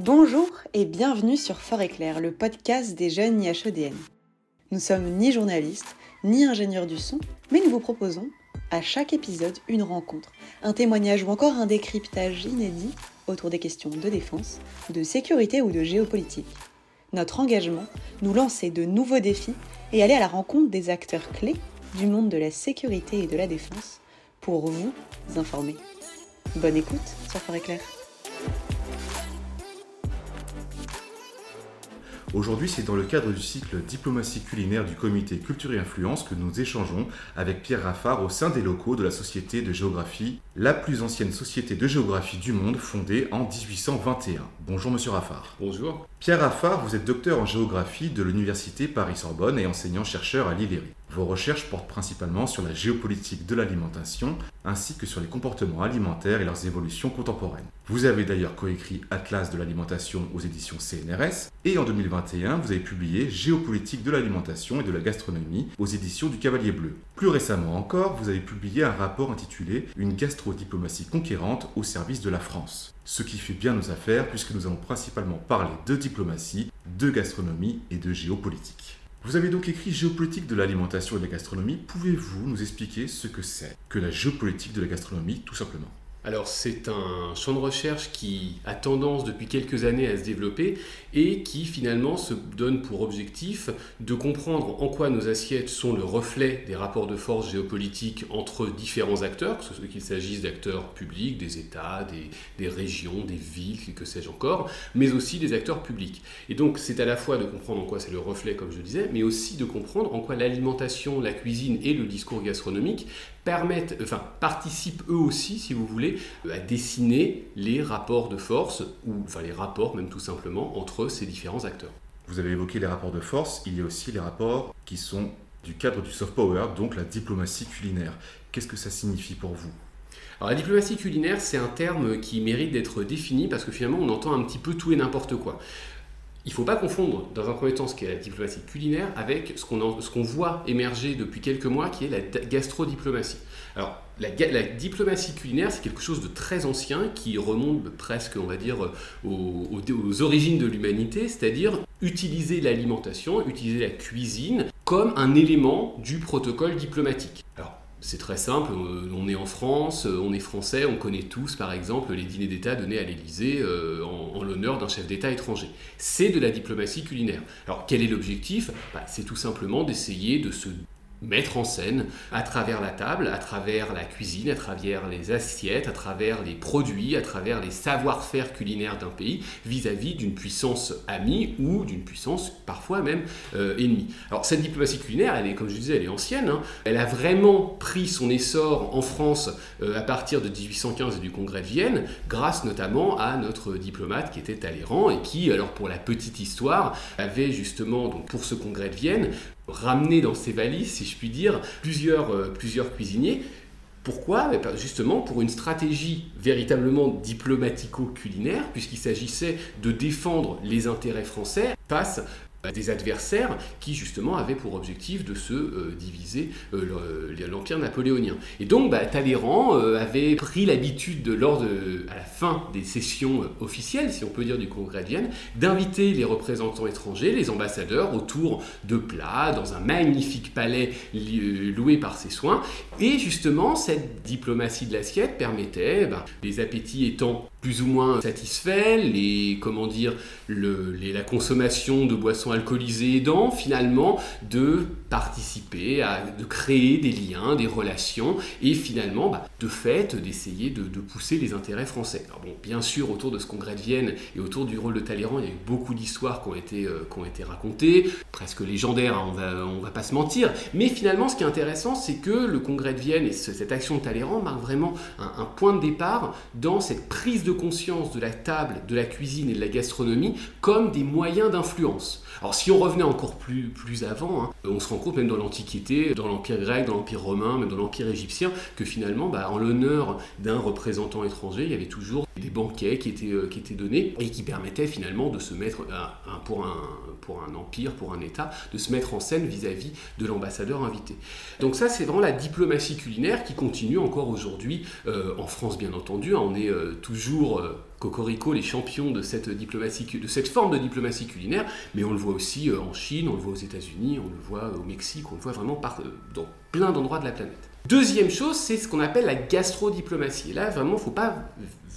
Bonjour et bienvenue sur Fort Éclair, le podcast des jeunes IHEDN. Nous sommes ni journalistes, ni ingénieurs du son, mais nous vous proposons, à chaque épisode, une rencontre, un témoignage ou encore un décryptage inédit autour des questions de défense, de sécurité ou de géopolitique. Notre engagement, nous lancer de nouveaux défis et aller à la rencontre des acteurs clés du monde de la sécurité et de la défense pour vous informer. Bonne écoute sur Fort Éclair. Aujourd'hui, c'est dans le cadre du cycle Diplomatie culinaire du comité Culture et Influence que nous échangeons avec Pierre Raffard au sein des locaux de la Société de géographie, la plus ancienne société de géographie du monde fondée en 1821. Bonjour Monsieur Raffard. Bonjour. Pierre Raffard, vous êtes docteur en géographie de l'Université Paris-Sorbonne et enseignant-chercheur à l'ILERI. Vos recherches portent principalement sur la géopolitique de l'alimentation ainsi que sur les comportements alimentaires et leurs évolutions contemporaines. Vous avez d'ailleurs coécrit Atlas de l'alimentation aux éditions CNRS et en 2021, vous avez publié Géopolitique de l'alimentation et de la gastronomie aux éditions du Cavalier Bleu. Plus récemment encore, vous avez publié un rapport intitulé Une gastrodiplomatie conquérante au service de la France. Ce qui fait bien nos affaires puisque nous allons principalement parler de diplomatie, de gastronomie et de géopolitique. Vous avez donc écrit Géopolitique de l'alimentation et de la gastronomie. Pouvez-vous nous expliquer ce que c'est que la géopolitique de la gastronomie, tout simplement? Alors c'est un champ de recherche qui a tendance depuis quelques années à se développer et qui finalement se donne pour objectif de comprendre en quoi nos assiettes sont le reflet des rapports de force géopolitiques entre différents acteurs, qu'il s'agisse d'acteurs publics, des États, des, des, régions, des villes, que sais-je encore, mais aussi des acteurs publics. Et donc c'est à la fois de comprendre en quoi c'est le reflet, comme je disais, mais aussi de comprendre en quoi l'alimentation, la cuisine et le discours gastronomique permettent, enfin, participent eux aussi, si vous voulez, à dessiner les rapports de force, ou enfin les rapports même tout simplement, entre ces différents acteurs. Vous avez évoqué les rapports de force, il y a aussi les rapports qui sont du cadre du soft power, donc la diplomatie culinaire. Qu'est-ce que ça signifie pour vous? Alors la diplomatie culinaire, c'est un terme qui mérite d'être défini parce que finalement on entend un petit peu tout et n'importe quoi. Il ne faut pas confondre, dans un premier temps, ce qu'est la diplomatie culinaire avec ce qu'on voit émerger depuis quelques mois, qui est la gastrodiplomatie. Alors, la, diplomatie culinaire, c'est quelque chose de très ancien qui remonte presque, on va dire, aux, aux origines de l'humanité, c'est-à-dire utiliser l'alimentation, utiliser la cuisine comme un élément du protocole diplomatique. C'est très simple, euh, on est en France, euh, on est français, on connaît tous par exemple les dîners d'État donnés à l'Élysée euh, en, l'honneur d'un chef d'État étranger. C'est de la diplomatie culinaire. Alors quel est l'objectif? Bah, C'est tout simplement d'essayer de se mettre en scène à travers la table, à travers la cuisine, à travers les assiettes, à travers les produits, à travers les savoir-faire culinaires d'un pays vis-à-vis d'une puissance amie ou d'une puissance parfois même euh, ennemie. Alors cette diplomatie culinaire, elle est, comme je disais, elle est ancienne. Hein. Elle a vraiment pris son essor en France euh, à partir de 1815 et du Congrès de Vienne, grâce notamment à notre diplomate qui était Talleyrand et qui, alors pour la petite histoire, avait justement donc pour ce Congrès de Vienne ramener dans ses valises, si je puis dire, plusieurs, euh, plusieurs cuisiniers. Pourquoi? Eh ben, Justement pour une stratégie véritablement diplomatico-culinaire, puisqu'il s'agissait de défendre les intérêts français face des adversaires qui justement avaient pour objectif de se euh, diviser euh, l'empire napoléonien. Et donc bah, Talleyrand euh, avait pris l'habitude lors à la fin des sessions officielles, si on peut dire du Congrès de Vienne, d'inviter les représentants étrangers, les ambassadeurs, autour de plats, dans un magnifique palais loué par ses soins. Et justement, cette diplomatie de l'assiette permettait, bah, les appétits étant plus ou moins satisfaits, les, comment dire, le, la consommation de boissons alcoolisées aidant, finalement, de participer, à, de créer des liens, des relations, et finalement, bah, de fait, d'essayer de, pousser les intérêts français. Alors bon, bien sûr, autour de ce congrès de Vienne et autour du rôle de Talleyrand, il y a eu beaucoup d'histoires qui, ont été, euh, qui ont été racontées, presque légendaires, hein, on va, on va pas se mentir, mais finalement, ce qui est intéressant, c'est que le congrès de Vienne et cette action de Talleyrand marquent vraiment un, un point de départ dans cette prise de conscience de la table, de la cuisine et de la gastronomie comme des moyens d'influence. Alors si on revenait encore plus, plus avant, hein, on se rend compte même dans l'Antiquité, dans l'Empire grec, dans l'Empire romain, même dans l'Empire égyptien, que finalement, bah, en l'honneur d'un représentant étranger, il y avait toujours des banquets qui étaient, qui étaient donnés et qui permettaient finalement de se mettre, pour, un, pour un empire, pour un État, de se mettre en scène vis-à-vis de l'ambassadeur invité. Donc ça, c'est vraiment la diplomatie culinaire qui continue encore aujourd'hui, en France bien entendu. Hein. on est toujours Cocorico, les champions de cette, de cette forme de diplomatie culinaire, mais on le voit aussi euh, en Chine, on le voit aux États-Unis, on le voit au Mexique, on le voit vraiment euh, dans plein d'endroits de la planète. Deuxième chose, c'est ce qu'on appelle la gastrodiplomatie. Et là, vraiment, faut pas,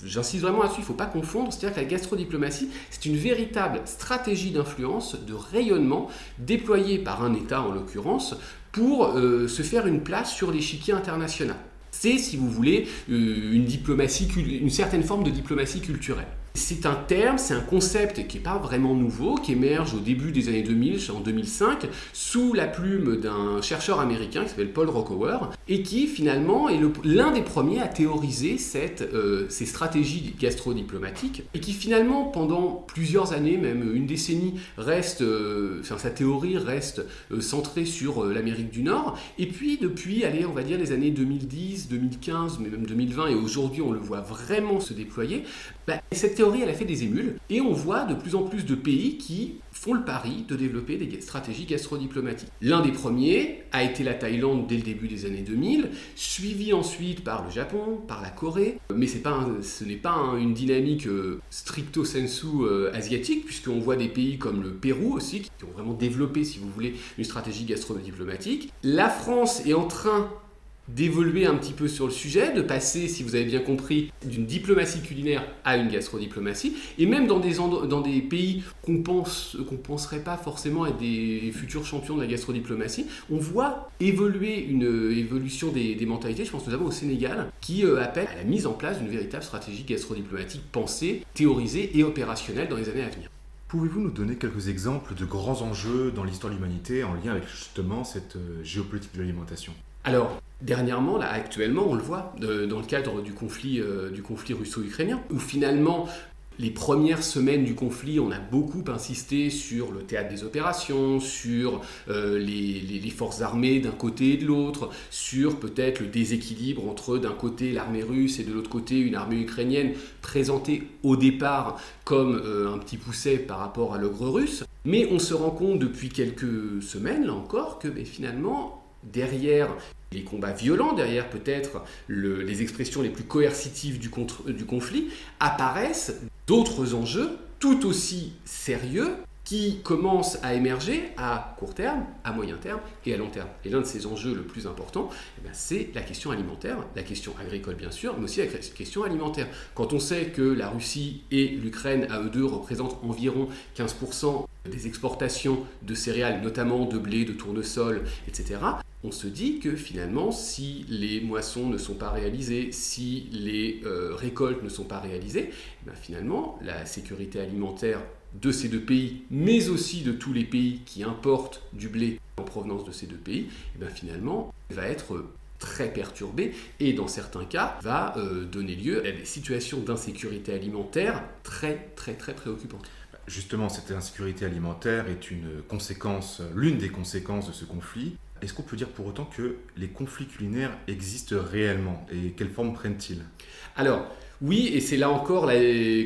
j'insiste vraiment là-dessus, il ne faut pas confondre. C'est-à-dire que la gastrodiplomatie, c'est une véritable stratégie d'influence, de rayonnement, déployée par un État en l'occurrence, pour euh, se faire une place sur l'échiquier international. C'est, si vous voulez, euh, une diplomatie, une certaine forme de diplomatie culturelle. C'est un terme, c'est un concept qui n'est pas vraiment nouveau, qui émerge au début des années 2000, en 2005, sous la plume d'un chercheur américain qui s'appelle Paul Rockower, et qui finalement est l'un des premiers à théoriser cette, euh, ces stratégies gastro-diplomatiques, et qui finalement, pendant plusieurs années, même une décennie, reste, euh, enfin, sa théorie reste euh, centrée sur l'Amérique du Nord, et puis depuis, allez, on va dire les années 2010, 2015, mais même 2020, et aujourd'hui on le voit vraiment se déployer, bah, théorie, elle a fait des émules, et on voit de plus en plus de pays qui font le pari de développer des stratégies gastrodiplomatiques. L'un des premiers a été la Thaïlande dès le début des années 2000, suivi ensuite par le Japon, par la Corée, mais ce n'est pas une dynamique euh, stricto sensu euh, asiatique, puisqu'on voit des pays comme le Pérou aussi, qui ont vraiment développé, si vous voulez, une stratégie gastrodiplomatique. La France est en train d'évoluer un petit peu sur le sujet, de passer, si vous avez bien compris, d'une diplomatie culinaire à une gastrodiplomatie, et même dans des, des pays qu'on pense penserait pas forcément être des futurs champions de la gastrodiplomatie, on voit évoluer une évolution des, mentalités. Je pense notamment au Sénégal, qui euh, appelle à la mise en place d'une véritable stratégie gastrodiplomatique pensée, théorisée et opérationnelle dans les années à venir. Pouvez-vous nous donner quelques exemples de grands enjeux dans l'histoire de l'humanité en lien avec justement cette euh, géopolitique de l'alimentation? Alors, dernièrement, là, actuellement, on le voit dans le cadre du conflit, euh, du conflit russo-ukrainien, où finalement, les premières semaines du conflit, on a beaucoup insisté sur le théâtre des opérations, sur euh, les, forces armées d'un côté et de l'autre, sur peut-être le déséquilibre entre d'un côté l'armée russe et de l'autre côté une armée ukrainienne présentée au départ comme euh, un petit pousset par rapport à l'ogre russe. Mais on se rend compte depuis quelques semaines, là encore, que ben, finalement, derrière les combats violents, derrière peut-être les expressions les plus coercitives du, conflit, apparaissent d'autres enjeux tout aussi sérieux qui commencent à émerger à court terme, à moyen terme et à long terme. Et l'un de ces enjeux le plus important, eh ben, c'est la question alimentaire, la question agricole bien sûr, mais aussi la question alimentaire. Quand on sait que la Russie et l'Ukraine, à eux deux, représentent environ 15% des exportations de céréales, notamment de blé, de tournesol, etc., on se dit que finalement, si les moissons ne sont pas réalisées, si les euh, récoltes ne sont pas réalisées, eh ben, finalement, la sécurité alimentaire de ces deux pays, mais aussi de tous les pays qui importent du blé en provenance de ces deux pays, eh ben, finalement, va être très perturbée et dans certains cas va euh, donner lieu à des situations d'insécurité alimentaire très très très préoccupantes. Justement, cette insécurité alimentaire est une conséquence, l'une des conséquences de ce conflit. Est-ce qu'on peut dire pour autant que les conflits culinaires existent réellement et quelle forme prennent-ils? Alors, oui, et c'est là encore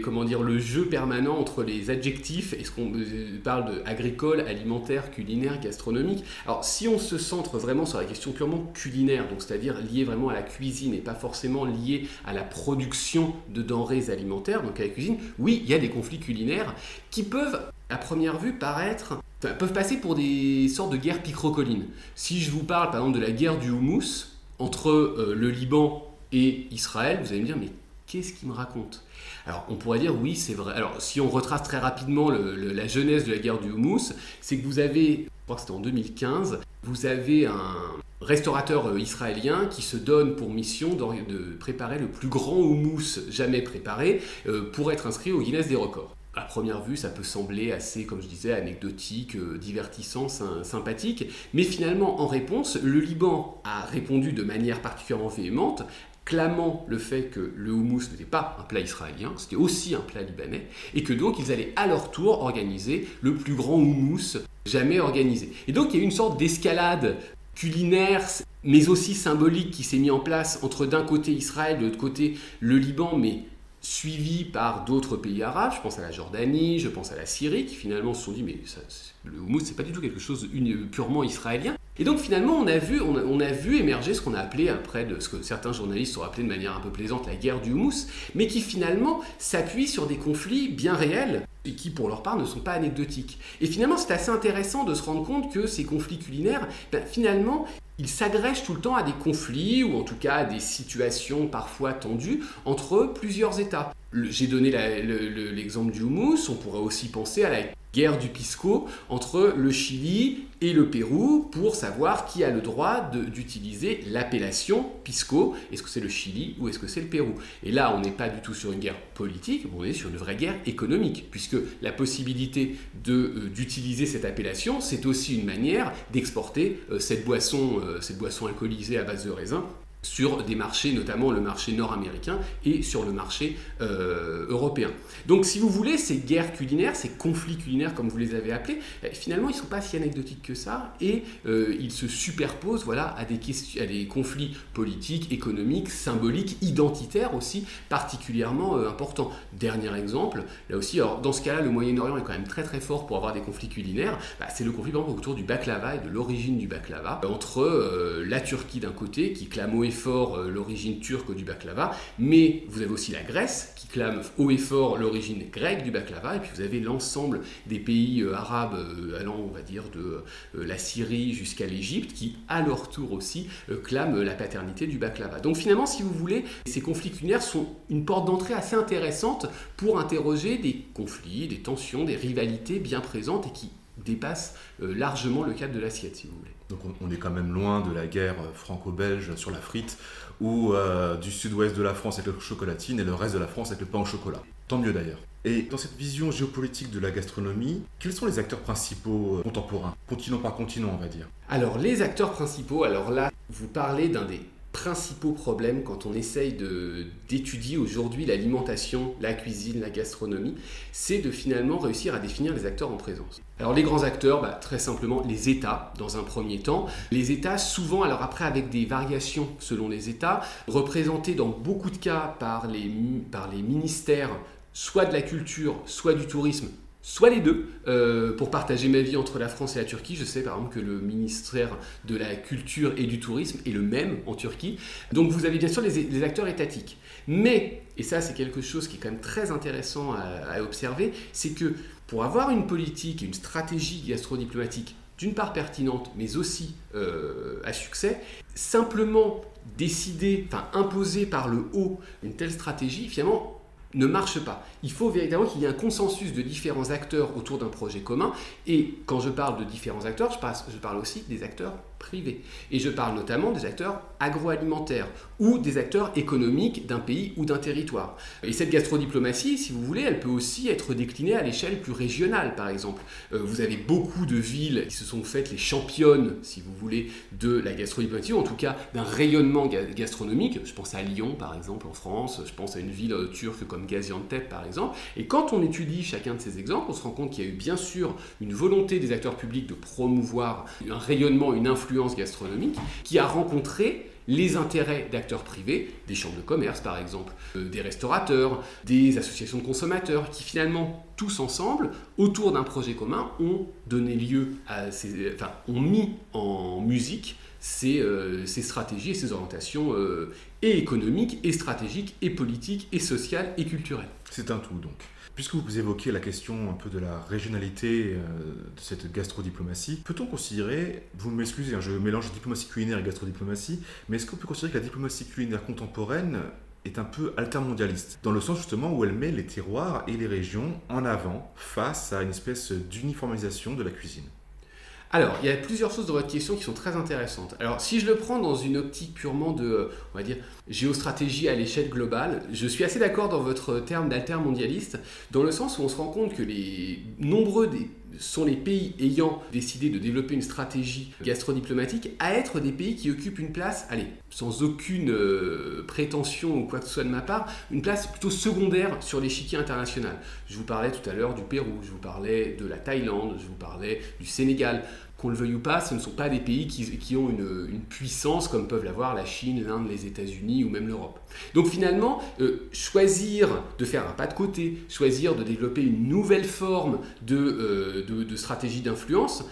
comment dire, le jeu permanent entre les adjectifs et ce qu'on euh, parle de agricole, alimentaire, culinaire, gastronomique. Alors si on se centre vraiment sur la question purement culinaire, c'est-à-dire liée vraiment à la cuisine et pas forcément liée à la production de denrées alimentaires, donc à la cuisine, oui, il y a des conflits culinaires qui peuvent à première vue paraître peuvent passer pour des sortes de guerres picrocolines. Si je vous parle par exemple de la guerre du houmous entre euh, le Liban et Israël, vous allez me dire mais qu'est-ce qu'il me raconte? Alors on pourrait dire oui c'est vrai. Alors si on retrace très rapidement la genèse de la guerre du houmous, c'est que vous avez, je crois que c'était en 2015, vous avez un restaurateur euh, israélien qui se donne pour mission de préparer le plus grand houmous jamais préparé euh, pour être inscrit au Guinness des records à première vue, ça peut sembler assez, comme je disais, anecdotique, euh, divertissant, sympathique. Mais finalement, en réponse, le Liban a répondu de manière particulièrement véhémente, clamant le fait que le houmous n'était pas un plat israélien, c'était aussi un plat libanais, et que donc ils allaient à leur tour organiser le plus grand houmous jamais organisé. Et donc il y a une sorte d'escalade culinaire, mais aussi symbolique qui s'est mis en place entre d'un côté Israël, de l'autre côté le Liban, mais suivi par d'autres pays arabes, je pense à la Jordanie, je pense à la Syrie, qui finalement se sont dit mais le houmous c'est pas du tout quelque chose purement israélien. Et donc finalement on a vu, on a, vu émerger ce qu'on a appelé après de ce que certains journalistes ont appelé de manière un peu plaisante la guerre du houmous, mais qui finalement s'appuie sur des conflits bien réels et qui pour leur part ne sont pas anecdotiques. Et finalement c'est assez intéressant de se rendre compte que ces conflits culinaires, ben, finalement il s'agrège tout le temps à des conflits ou en tout cas à des situations parfois tendues entre plusieurs États. J'ai donné l'exemple du houmous, on pourrait aussi penser à la guerre du Pisco entre le Chili et le Pérou pour savoir qui a le droit d'utiliser l'appellation Pisco. Est-ce que c'est le Chili ou est-ce que c'est le Pérou? Et là, on n'est pas du tout sur une guerre politique, on est sur une vraie guerre économique, puisque la possibilité euh, d'utiliser cette appellation, c'est aussi une manière d'exporter euh, euh, cette boisson alcoolisée à base de raisin sur des marchés, notamment le marché nord-américain et sur le marché euh, européen. Donc si vous voulez, ces guerres culinaires, ces conflits culinaires comme vous les avez appelés, eh, finalement ils ne sont pas si anecdotiques que ça et euh, ils se superposent voilà, à, des conflits politiques, économiques, symboliques, identitaires aussi particulièrement euh, importants. Dernier exemple, là aussi, alors, dans ce cas-là, le Moyen-Orient est quand même très très fort pour avoir des conflits culinaires, bah, c'est le conflit autour du baklava et de l'origine du baklava entre la Turquie d'un côté qui clame et fort euh, l'origine turque du baklava, mais vous avez aussi la Grèce qui clame haut et fort l'origine grecque du baklava, et puis vous avez l'ensemble des pays euh, arabes euh, allant, on va dire, de la Syrie jusqu'à l'Égypte, qui à leur tour aussi clament la paternité du baklava. Donc finalement, si vous voulez, ces conflits culinaires sont une porte d'entrée assez intéressante pour interroger des conflits, des tensions, des rivalités bien présentes et qui dépassent largement le cadre de l'assiette, si vous voulez. Donc on, est quand même loin de la guerre franco-belge sur la frite, ou euh, du sud-ouest de la France avec le chocolatine et le reste de la France avec le pain au chocolat. Tant mieux d'ailleurs. Et dans cette vision géopolitique de la gastronomie, quels sont les acteurs principaux euh, contemporains, continent par continent on va dire Alors les acteurs principaux, alors là, vous parlez d'un des principaux problèmes quand on essaye d'étudier aujourd'hui l'alimentation, la cuisine, la gastronomie, c'est de finalement réussir à définir les acteurs en présence. Alors les grands acteurs, bah, très simplement les États dans un premier temps. Les États souvent, alors après avec des variations selon les États, représentés dans beaucoup de cas par les, par les ministères soit de la culture, soit du tourisme, soit les deux, euh, pour partager ma vie entre la France et la Turquie. Je sais par exemple que le ministère de la Culture et du Tourisme est le même en Turquie. Donc vous avez bien sûr les, acteurs étatiques. Mais, et ça c'est quelque chose qui est quand même très intéressant à, observer, c'est que pour avoir une politique et une stratégie gastrodiplomatique d'une part pertinente, mais aussi euh, à succès, simplement décider, enfin imposer par le haut une telle stratégie, finalement, ne marche pas. Il faut véritablement qu'il y ait un consensus de différents acteurs autour d'un projet commun. Et quand je parle de différents acteurs, je parle, je parle aussi des acteurs Et je parle notamment des acteurs agroalimentaires ou des acteurs économiques d'un pays ou d'un territoire. Et cette gastrodiplomatie, si vous voulez, elle peut aussi être déclinée à l'échelle plus régionale, par exemple. Euh, vous avez beaucoup de villes qui se sont faites les championnes, si vous voulez, de la gastrodiplomatie, ou en tout cas d'un rayonnement gastronomique. Je pense à Lyon, par exemple, en France. Je pense à une ville euh, turque comme Gaziantep, par exemple. Et quand on étudie chacun de ces exemples, on se rend compte qu'il y a eu bien sûr une volonté des acteurs publics de promouvoir un rayonnement, une influence gastronomique, qui a rencontré les intérêts d'acteurs privés, des chambres de commerce par exemple, euh, des restaurateurs, des associations de consommateurs, qui finalement, tous ensemble, autour d'un projet commun, ont donné lieu à ces, enfin, ont mis en musique ces, euh, stratégies et ces orientations euh, et économiques, et stratégiques, et politiques, et sociales, et culturelles. C'est un tout donc. Puisque vous évoquez la question un peu de la régionalité euh, de cette gastrodiplomatie, peut-on considérer, vous m'excusez, hein, je mélange diplomatie culinaire et gastrodiplomatie, mais est-ce qu'on peut considérer que la diplomatie culinaire contemporaine est un peu altermondialiste, dans le sens justement où elle met les terroirs et les régions en avant face à une espèce d'uniformisation de la cuisine? Alors, il y a plusieurs choses dans votre question qui sont très intéressantes. Alors, si je le prends dans une optique purement de, on va dire, géostratégie à l'échelle globale, je suis assez d'accord dans votre terme d'altermondialiste, dans le sens où on se rend compte que les nombreux des sont les pays ayant décidé de développer une stratégie gastrodiplomatique à être des pays qui occupent une place, allez, sans aucune euh, prétention ou quoi que ce soit de ma part, une place plutôt secondaire sur l'échiquier international. Je vous parlais tout à l'heure du Pérou, je vous parlais de la Thaïlande, je vous parlais du Sénégal qu'on le veuille ou pas, ce ne sont pas des pays qui, ont une, puissance comme peuvent l'avoir la Chine, l'Inde, les États-Unis ou même l'Europe. Donc finalement, euh, choisir de faire un pas de côté, choisir de développer une nouvelle forme de, euh, de stratégie d'influence,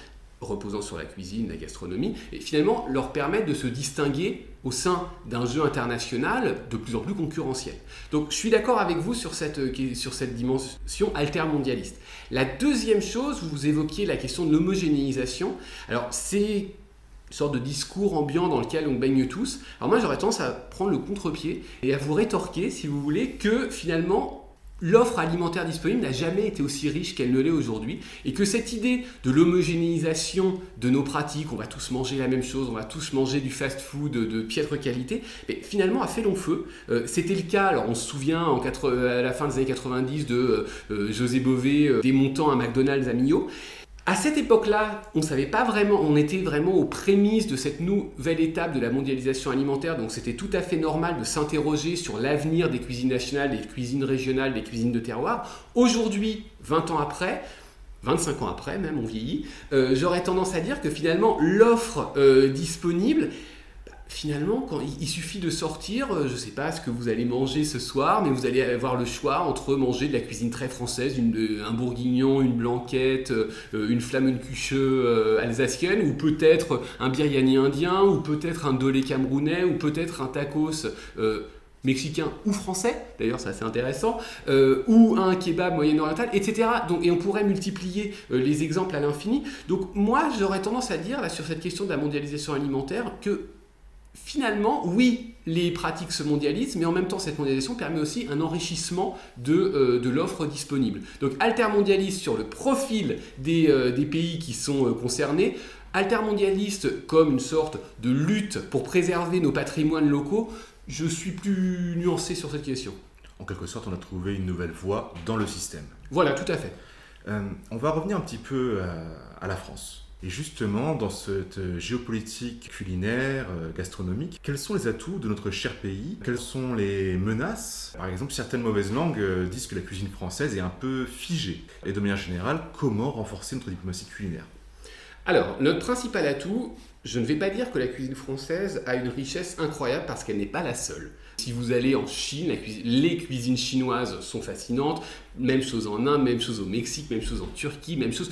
reposant sur la cuisine, la gastronomie, et finalement leur permettre de se distinguer au sein d'un jeu international de plus en plus concurrentiel. Donc je suis d'accord avec vous sur cette, euh, sur cette dimension altermondialiste. La deuxième chose, vous évoquiez la question de l'homogénéisation. Alors c'est une sorte de discours ambiant dans lequel on baigne tous. Alors moi j'aurais tendance à prendre le contre-pied et à vous rétorquer, si vous voulez, que finalement l'offre alimentaire disponible n'a jamais été aussi riche qu'elle ne l'est aujourd'hui et que cette idée de l'homogénéisation de nos pratiques, on va tous manger la même chose, on va tous manger du fast-food de, piètre qualité, mais finalement a fait long feu. Euh, c'était le cas, alors on se souvient en à la fin des années 90 de euh, euh, José Bové démontant un McDonald's à Millau. À cette époque-là, on ne savait pas vraiment, on était vraiment aux prémices de cette nouvelle étape de la mondialisation alimentaire, donc c'était tout à fait normal de s'interroger sur l'avenir des cuisines nationales, des cuisines régionales, des cuisines de terroir. Aujourd'hui, 20 ans après, 25 ans après même, on vieillit, euh, j'aurais tendance à dire que finalement l'offre euh, disponible finalement, quand il suffit de sortir, euh, je ne sais pas ce que vous allez manger ce soir, mais vous allez avoir le choix entre manger de la cuisine très française, euh, un bourguignon, une blanquette, euh, une flamencuche alsacienne, ou peut-être un biryani indien, ou peut-être un dolé camerounais, ou peut-être un tacos mexicain ou français, d'ailleurs c'est assez intéressant, ou un kebab moyen-oriental, etc. Donc, et on pourrait multiplier les exemples à l'infini. Donc moi j'aurais tendance à dire sur cette question de la mondialisation alimentaire que finalement, oui, les pratiques se mondialisent, mais en même temps, cette mondialisation permet aussi un enrichissement de, euh, l'offre disponible. Donc, altermondialiste sur le profil des, euh, pays qui sont euh, concernés, altermondialiste comme une sorte de lutte pour préserver nos patrimoines locaux, je suis plus nuancé sur cette question. En quelque sorte, on a trouvé une nouvelle voie dans le système. Voilà, tout à fait. on va revenir un petit peu à la France. Et justement, dans cette géopolitique culinaire, euh, gastronomique, quels sont les atouts de notre cher pays? Quelles sont les menaces? Par exemple, certaines mauvaises langues euh, disent que la cuisine française est un peu figée. Et de manière générale, comment renforcer notre diplomatie culinaire? Alors, notre principal atout, je ne vais pas dire que la cuisine française a une richesse incroyable parce qu'elle n'est pas la seule. Si vous allez en Chine, les cuisines chinoises sont fascinantes. Même chose en Inde, même chose au Mexique, même chose en Turquie, même chose.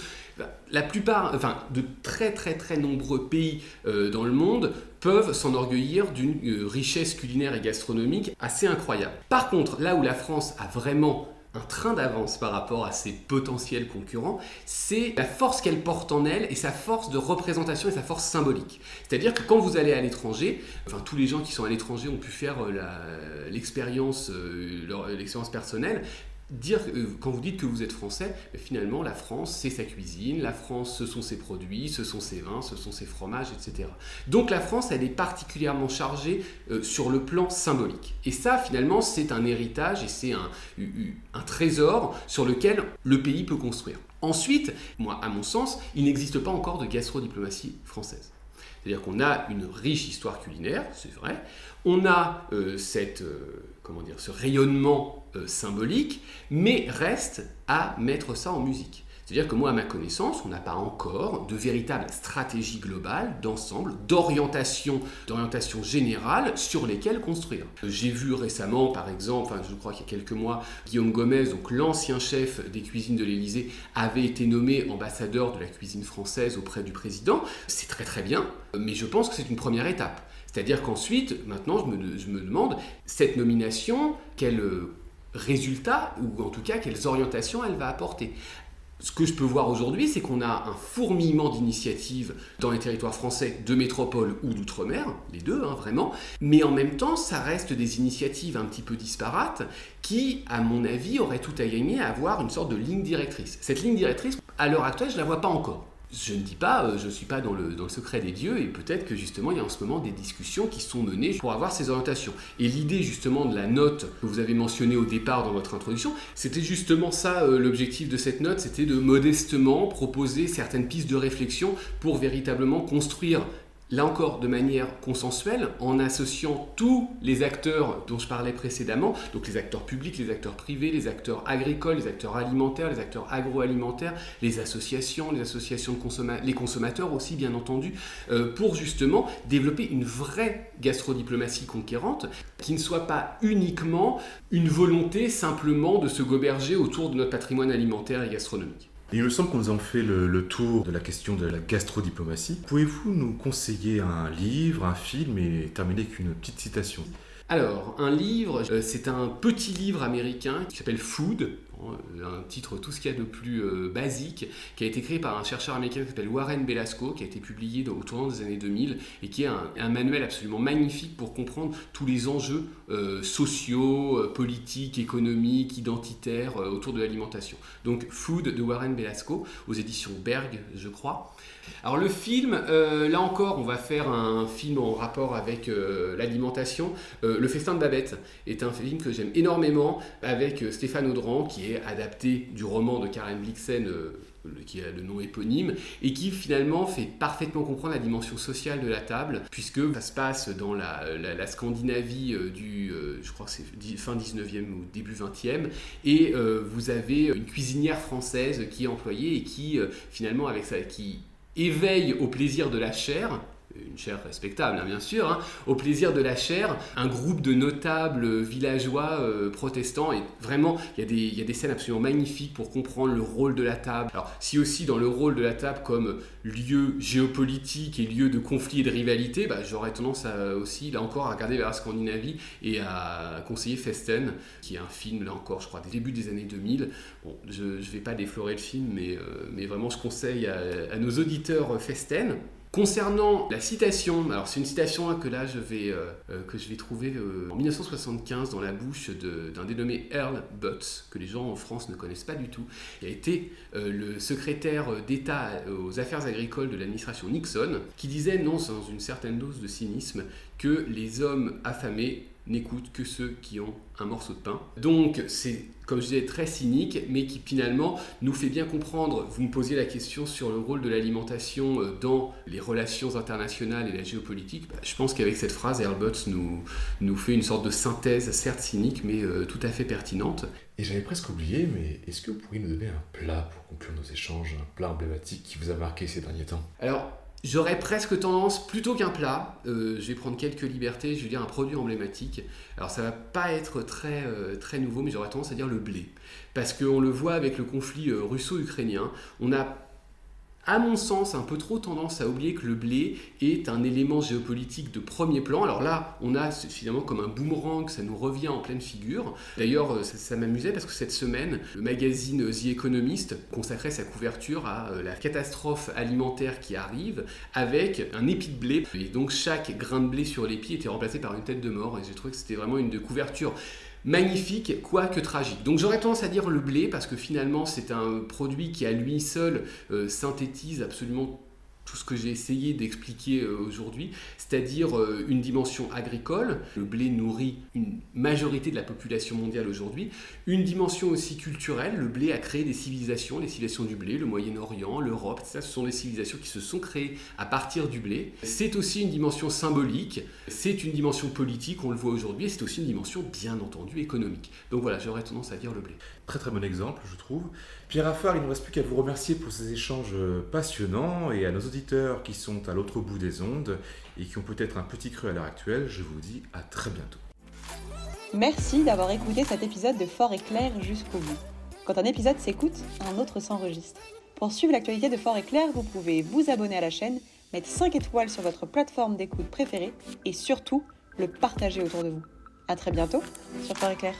La plupart, enfin, de très très très nombreux pays euh, dans le monde peuvent s'enorgueillir d'une euh, richesse culinaire et gastronomique assez incroyable. Par contre, là où la France a vraiment un train d'avance par rapport à ses potentiels concurrents, c'est la force qu'elle porte en elle et sa force de représentation et sa force symbolique. C'est-à-dire que quand vous allez à l'étranger, enfin tous les gens qui sont à l'étranger ont pu faire euh, l'expérience, euh, l'expérience personnelle, euh, quand vous dites que vous êtes français, finalement, la France, c'est sa cuisine, la France, ce sont ses produits, ce sont ses vins, ce sont ses fromages, etc. Donc la France, elle est particulièrement chargée euh, sur le plan symbolique. Et ça, finalement, c'est un héritage et c'est un, un trésor sur lequel le pays peut construire. Ensuite, moi, à mon sens, il n'existe pas encore de gastrodiplomatie française. C'est-à-dire qu'on a une riche histoire culinaire, c'est vrai. On a euh, cette, comment dire, ce rayonnement euh, symbolique, mais reste à mettre ça en musique. C'est-à-dire que moi, à ma connaissance, on n'a pas encore de véritable stratégie globale, d'ensemble, d'orientation, d'orientation générale sur lesquelles construire. J'ai vu récemment, par exemple, je crois qu'il y a quelques mois, Guillaume Gomez, donc l'ancien chef des cuisines de l'Élysée, avait été nommé ambassadeur de la cuisine française auprès du président. C'est très très bien, mais je pense que c'est une première étape. C'est-à-dire qu'ensuite, maintenant, je me demande, cette nomination, quelle résultats, ou en tout cas quelles orientations elle va apporter. Ce que je peux voir aujourd'hui, c'est qu'on a un fourmillement d'initiatives dans les territoires français de métropole ou d'outre-mer, les deux, hein, vraiment, mais en même temps, ça reste des initiatives un petit peu disparates qui, à mon avis, auraient tout à gagner à avoir une sorte de ligne directrice. Cette ligne directrice, à l'heure actuelle, je ne la vois pas encore. Je ne dis pas, euh, je ne suis pas dans le, dans le secret des dieux, et peut-être que justement il y a en ce moment des discussions qui sont menées pour avoir ces orientations. Et l'idée justement de la note que vous avez mentionnée au départ dans votre introduction, c'était justement ça euh, l'objectif de cette note, c'était de modestement proposer certaines pistes de réflexion pour véritablement construire là encore de manière consensuelle, en associant tous les acteurs dont je parlais précédemment, donc les acteurs publics, les acteurs privés, les acteurs agricoles, les acteurs alimentaires, les acteurs agroalimentaires, les associations, les associations de consommateurs, les consommateurs aussi bien entendu, euh, pour justement développer une vraie gastrodiplomatie conquérante qui ne soit pas uniquement une volonté simplement de se goberger autour de notre patrimoine alimentaire et gastronomique. Il me semble qu'on nous avons fait le, tour de la question de la gastrodiplomatie. Pouvez-vous nous conseiller un livre, un film et terminer avec une petite citation? Alors, un livre, euh, c'est un petit livre américain qui s'appelle Food, un titre tout ce qu'il y a de plus euh, basique, qui a été créé par un chercheur américain qui s'appelle Warren Belasco, qui a été publié au tournant des années 2000, et qui est un, manuel absolument magnifique pour comprendre tous les enjeux euh, sociaux, politiques, économiques, identitaires autour de l'alimentation. Donc Food de Warren Belasco, aux éditions Berg, je crois. Alors le film, là encore, on va faire un film en rapport avec l'alimentation. le Festin de Babette est un film que j'aime énormément avec Stéphane Audran, qui est adapté du roman de Karen Blixen, euh, qui a le nom éponyme, et qui finalement fait parfaitement comprendre la dimension sociale de la table, puisque ça se passe dans la, Scandinavie euh, du, euh, je crois que c'est fin 19e ou début 20e, et vous avez une cuisinière française qui est employée et qui finalement avec ça, qui éveille au plaisir de la chair, une chair respectable, hein, bien sûr, hein, au plaisir de la chair, un groupe de notables villageois euh, protestants. Et vraiment, il y, a des scènes absolument magnifiques pour comprendre le rôle de la table. Alors, si aussi dans le rôle de la table comme lieu géopolitique et lieu de conflit et de rivalité, bah, j'aurais tendance à, aussi, là encore, à regarder vers la Scandinavie et à conseiller Festen, qui est un film, là encore, je crois, des débuts des années 2000. Bon, je ne vais pas déflorer le film, mais, euh, vraiment, je conseille à nos auditeurs Festen. Concernant la citation, alors c'est une citation que là je vais, euh, euh, je vais trouver euh, en 1975 dans la bouche d'un dénommé Earl Butts, que les gens en France ne connaissent pas du tout. Il a été le secrétaire d'État aux affaires agricoles de l'administration Nixon, qui disait, non sans une certaine dose de cynisme, que les hommes affamés n'écoutent que ceux qui ont un morceau de pain. Donc c'est, comme je disais, très cynique, mais qui finalement nous fait bien comprendre, vous me posiez la question sur le rôle de l'alimentation euh, dans les relations internationales et la géopolitique, bah, je pense qu'avec cette phrase, Butts nous, nous fait une sorte de synthèse, certes cynique, mais euh, tout à fait pertinente. Et j'avais presque oublié, mais est-ce que vous pourriez nous donner un plat pour conclure nos échanges, un plat emblématique qui vous a marqué ces derniers temps? Alors, J'aurais presque tendance, plutôt qu'un plat, euh, je vais prendre quelques libertés, je vais dire un produit emblématique. Alors ça va pas être très, euh, très nouveau, mais j'aurais tendance à dire le blé. Parce qu'on le voit avec le conflit euh, russo-ukrainien, on a à mon sens, un peu trop tendance à oublier que le blé est un élément géopolitique de premier plan. Alors là, on a finalement comme un boomerang, ça nous revient en pleine figure. D'ailleurs, euh, ça, m'amusait parce que cette semaine, le magazine The Economist consacrait sa couverture à euh, la catastrophe alimentaire qui arrive avec un épi de blé. Et donc chaque grain de blé sur l'épi était remplacé par une tête de mort. Et j'ai trouvé que c'était vraiment une couverture magnifique, quoique tragique. Donc j'aurais tendance à dire le blé, parce que finalement c'est un produit qui à lui seul euh, synthétise absolument tout ce que j'ai essayé d'expliquer euh, aujourd'hui, c'est-à-dire euh, une dimension agricole, le blé nourrit une majorité de la population mondiale aujourd'hui, une dimension aussi culturelle, le blé a créé des civilisations, les civilisations du blé, le Moyen-Orient, l'Europe, ça ce sont des civilisations qui se sont créées à partir du blé. C'est aussi une dimension symbolique, c'est une dimension politique, on le voit aujourd'hui, c'est aussi une dimension bien entendu économique. Donc voilà, j'aurais tendance à dire le blé. Très très bon exemple, je trouve. Pierre Affard, il ne reste plus qu'à vous remercier pour ces échanges passionnants et à nos auditeurs qui sont à l'autre bout des ondes et qui ont peut-être un petit creux à l'heure actuelle, je vous dis à très bientôt. Merci d'avoir écouté cet épisode de Fort Éclair jusqu'au bout. Quand un épisode s'écoute, un autre s'enregistre. Pour suivre l'actualité de Fort Éclair, vous pouvez vous abonner à la chaîne, mettre 5 étoiles sur votre plateforme d'écoute préférée et surtout le partager autour de vous. A très bientôt sur Fort Éclair.